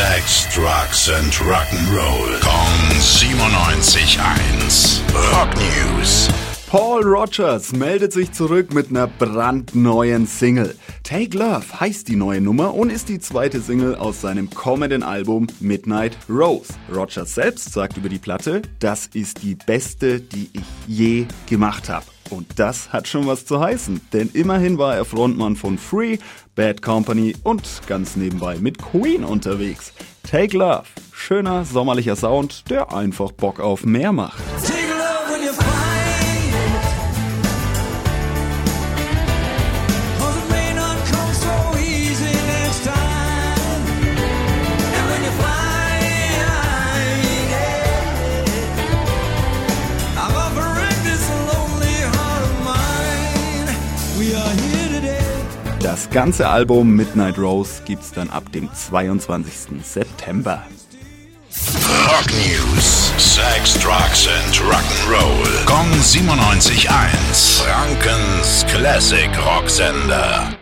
Sex, Drugs and Rock'n'Roll. Kong 97.1. Rock News. Paul Rogers meldet sich zurück mit einer brandneuen Single. Take Love heißt die neue Nummer und ist die zweite Single aus seinem kommenden Album Midnight Rose. Rogers selbst sagt über die Platte, das ist die beste, die ich je gemacht habe. Und das hat schon was zu heißen, denn immerhin war er Frontmann von Free, Bad Company und ganz nebenbei mit Queen unterwegs. Take Love, schöner sommerlicher Sound, der einfach Bock auf mehr macht. Das ganze Album Midnight Rose gibt's dann ab dem 22. September. Rock News: Sex, Drugs and Rock'n'Roll. Gong 97.1. Frankens Classic Rocksender.